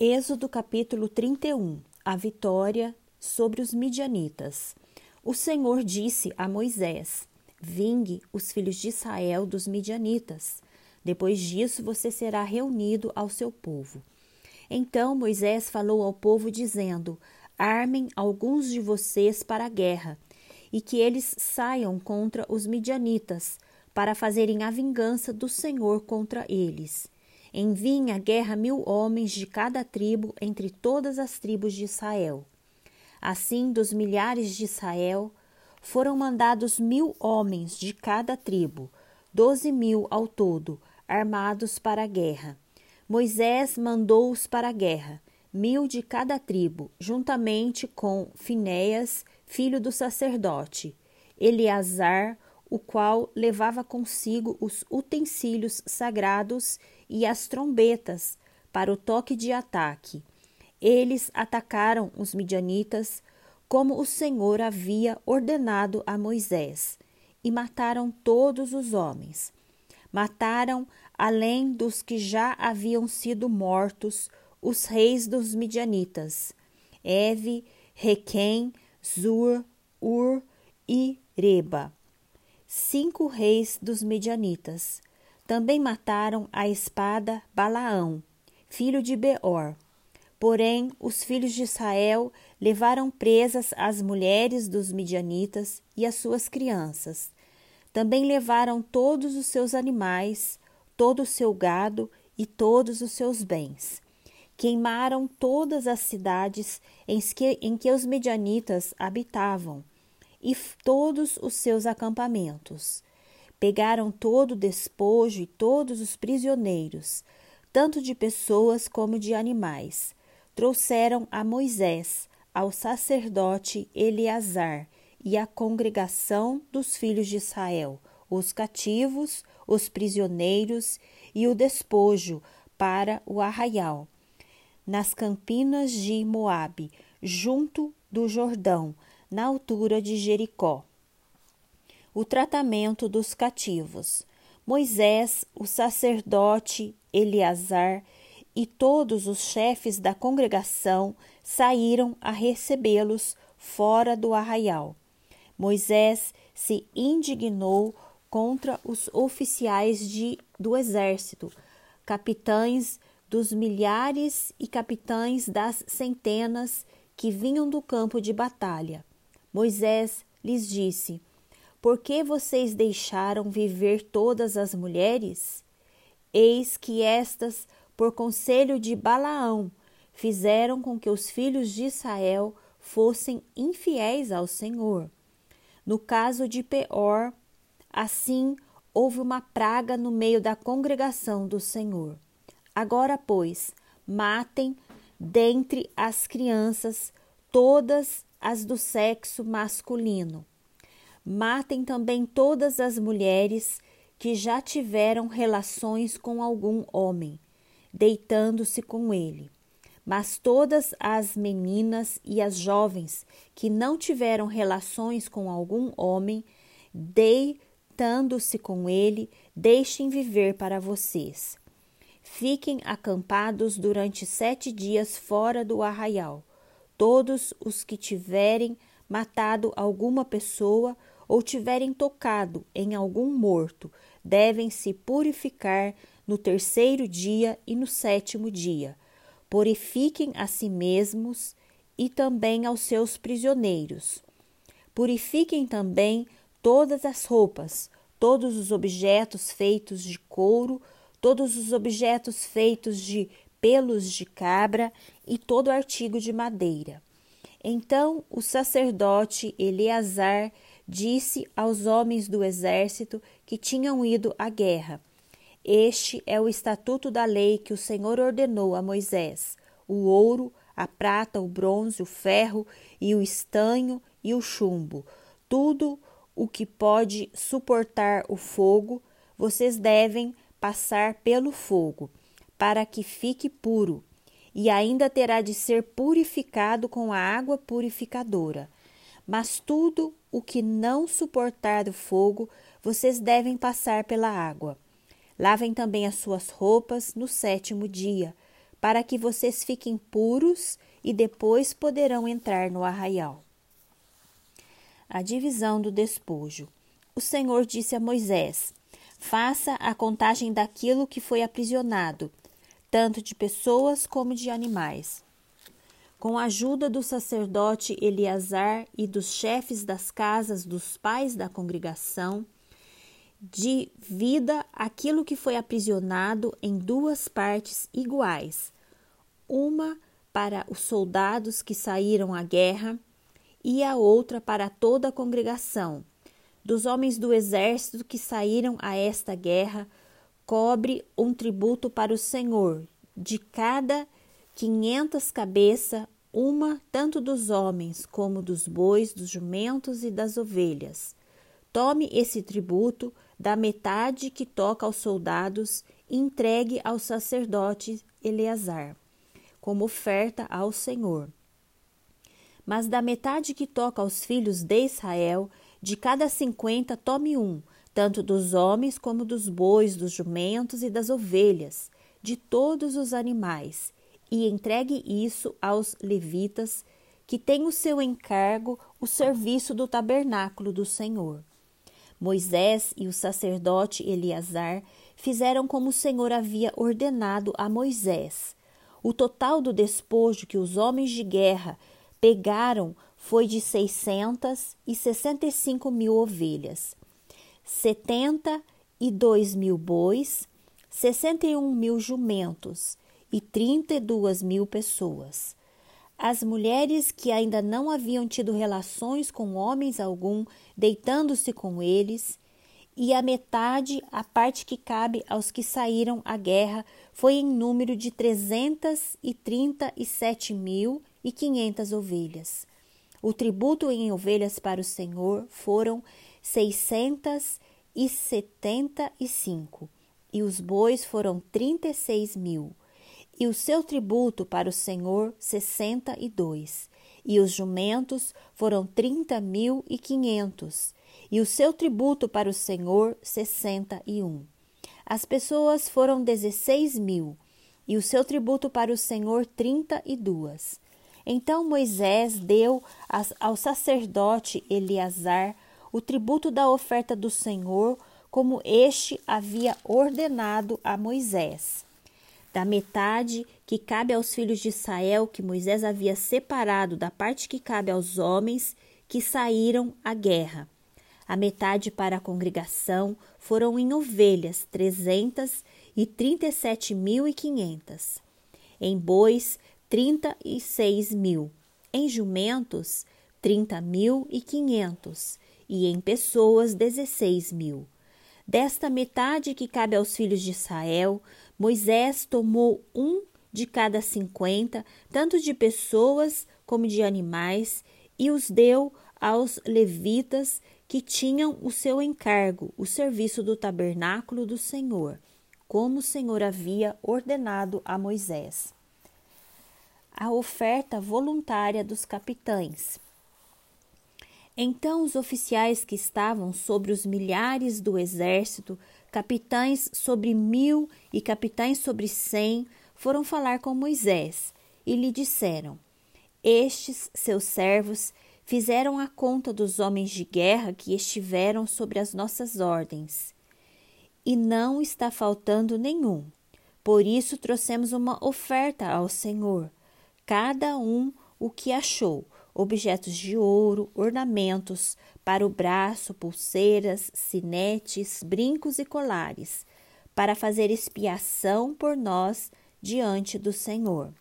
Êxodo capítulo 31 A vitória sobre os midianitas. O Senhor disse a Moisés: Vingue os filhos de Israel dos midianitas. Depois disso você será reunido ao seu povo. Então Moisés falou ao povo, dizendo: Armem alguns de vocês para a guerra, e que eles saiam contra os midianitas, para fazerem a vingança do Senhor contra eles. Enviem à guerra mil homens de cada tribo entre todas as tribos de Israel. Assim, dos milhares de Israel, foram mandados mil homens de cada tribo, doze mil ao todo, armados para a guerra. Moisés mandou-os para a guerra, mil de cada tribo, juntamente com Finéias, filho do sacerdote, Eleazar, o qual levava consigo os utensílios sagrados e as trombetas para o toque de ataque. Eles atacaram os midianitas como o Senhor havia ordenado a Moisés e mataram todos os homens. Mataram, além dos que já haviam sido mortos, os reis dos midianitas, Eve, Requem, Zur, Ur e Reba cinco reis dos medianitas. Também mataram a espada Balaão, filho de Beor. Porém, os filhos de Israel levaram presas as mulheres dos midianitas e as suas crianças. Também levaram todos os seus animais, todo o seu gado e todos os seus bens. Queimaram todas as cidades em que, em que os medianitas habitavam e todos os seus acampamentos. Pegaram todo o despojo e todos os prisioneiros, tanto de pessoas como de animais. Trouxeram a Moisés, ao sacerdote Eleazar e à congregação dos filhos de Israel, os cativos, os prisioneiros e o despojo para o arraial, nas campinas de Moabe, junto do Jordão, na altura de Jericó. O tratamento dos cativos. Moisés, o sacerdote Eleazar e todos os chefes da congregação saíram a recebê-los fora do arraial. Moisés se indignou contra os oficiais de, do exército, capitães dos milhares e capitães das centenas que vinham do campo de batalha. Moisés lhes disse: Por que vocês deixaram viver todas as mulheres? Eis que estas, por conselho de Balaão, fizeram com que os filhos de Israel fossem infiéis ao Senhor. No caso de Peor, assim houve uma praga no meio da congregação do Senhor. Agora, pois, matem dentre as crianças todas as do sexo masculino. Matem também todas as mulheres que já tiveram relações com algum homem, deitando-se com ele. Mas todas as meninas e as jovens que não tiveram relações com algum homem, deitando-se com ele, deixem viver para vocês. Fiquem acampados durante sete dias fora do arraial Todos os que tiverem matado alguma pessoa ou tiverem tocado em algum morto devem se purificar no terceiro dia e no sétimo dia. Purifiquem a si mesmos e também aos seus prisioneiros. Purifiquem também todas as roupas, todos os objetos feitos de couro, todos os objetos feitos de pelos de cabra e todo artigo de madeira. Então o sacerdote Eleazar disse aos homens do exército que tinham ido à guerra: Este é o estatuto da lei que o Senhor ordenou a Moisés: o ouro, a prata, o bronze, o ferro e o estanho e o chumbo, tudo o que pode suportar o fogo, vocês devem passar pelo fogo para que fique puro, e ainda terá de ser purificado com a água purificadora. Mas tudo o que não suportar o fogo, vocês devem passar pela água. Lavem também as suas roupas no sétimo dia, para que vocês fiquem puros e depois poderão entrar no arraial. A divisão do despojo. O Senhor disse a Moisés: Faça a contagem daquilo que foi aprisionado, tanto de pessoas como de animais. Com a ajuda do sacerdote Eleazar e dos chefes das casas dos pais da congregação, divida aquilo que foi aprisionado em duas partes iguais, uma para os soldados que saíram à guerra e a outra para toda a congregação. Dos homens do exército que saíram a esta guerra, cobre um tributo para o Senhor, de cada quinhentas cabeças, uma tanto dos homens como dos bois, dos jumentos e das ovelhas. Tome esse tributo da metade que toca aos soldados e entregue ao sacerdote Eleazar, como oferta ao Senhor. Mas da metade que toca aos filhos de Israel, de cada cinquenta tome um, tanto dos homens como dos bois, dos jumentos e das ovelhas, de todos os animais, e entregue isso aos levitas, que têm o seu encargo o serviço do tabernáculo do Senhor. Moisés e o sacerdote Eleazar fizeram como o Senhor havia ordenado a Moisés. O total do despojo que os homens de guerra pegaram foi de seiscentas e sessenta e cinco mil ovelhas, setenta e dois mil bois, sessenta e um mil jumentos e trinta e duas mil pessoas. As mulheres que ainda não haviam tido relações com homens algum, deitando-se com eles, e a metade, a parte que cabe aos que saíram à guerra, foi em número de trezentas e trinta e sete mil e quinhentas ovelhas. O tributo em ovelhas para o Senhor foram seiscentas e setenta cinco, os bois foram trinta e seis mil. E o seu tributo para o Senhor sessenta e dois, e os jumentos foram trinta mil e quinhentos, e o seu tributo para o Senhor sessenta e um. As pessoas foram dezesseis mil, e o seu tributo para o Senhor trinta e duas. Então Moisés deu ao sacerdote Eleazar o tributo da oferta do Senhor, como este havia ordenado a Moisés da metade que cabe aos filhos de Israel, que Moisés havia separado da parte que cabe aos homens que saíram à guerra. A metade para a congregação foram em ovelhas, trezentas e trinta e sete mil e quinhentas. Em bois, trinta e seis mil. Em jumentos, trinta mil e quinhentos. E em pessoas, dezesseis mil. Desta metade que cabe aos filhos de Israel, Moisés tomou um de cada cinquenta, tanto de pessoas como de animais, e os deu aos levitas que tinham o seu encargo, o serviço do tabernáculo do Senhor, como o Senhor havia ordenado a Moisés. A oferta voluntária dos capitães. Então os oficiais que estavam sobre os milhares do exército capitães sobre mil e capitães sobre cem foram falar com Moisés e lhe disseram: Estes seus servos fizeram a conta dos homens de guerra que estiveram sobre as nossas ordens, e não está faltando nenhum. Por isso trouxemos uma oferta ao Senhor, cada um o que achou objetos de ouro, ornamentos para o braço, pulseiras, sinetes, brincos e colares, para fazer expiação por nós diante do Senhor.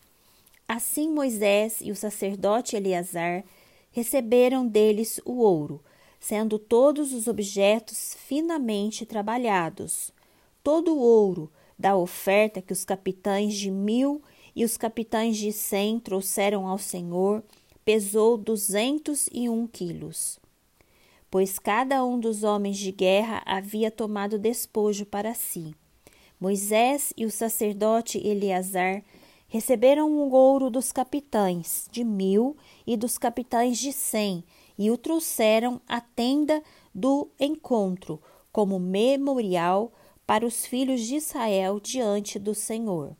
Assim Moisés e o sacerdote Eleazar receberam deles o ouro, sendo todos os objetos finamente trabalhados. Todo o ouro da oferta que os capitães de mil e os capitães de cem trouxeram ao Senhor pesou duzentos e um quilos, pois cada um dos homens de guerra havia tomado despojo para si. Moisés e o sacerdote Eleazar receberam o ouro dos capitães de mil e dos capitães de cem e o trouxeram à tenda do encontro como memorial para os filhos de Israel diante do Senhor.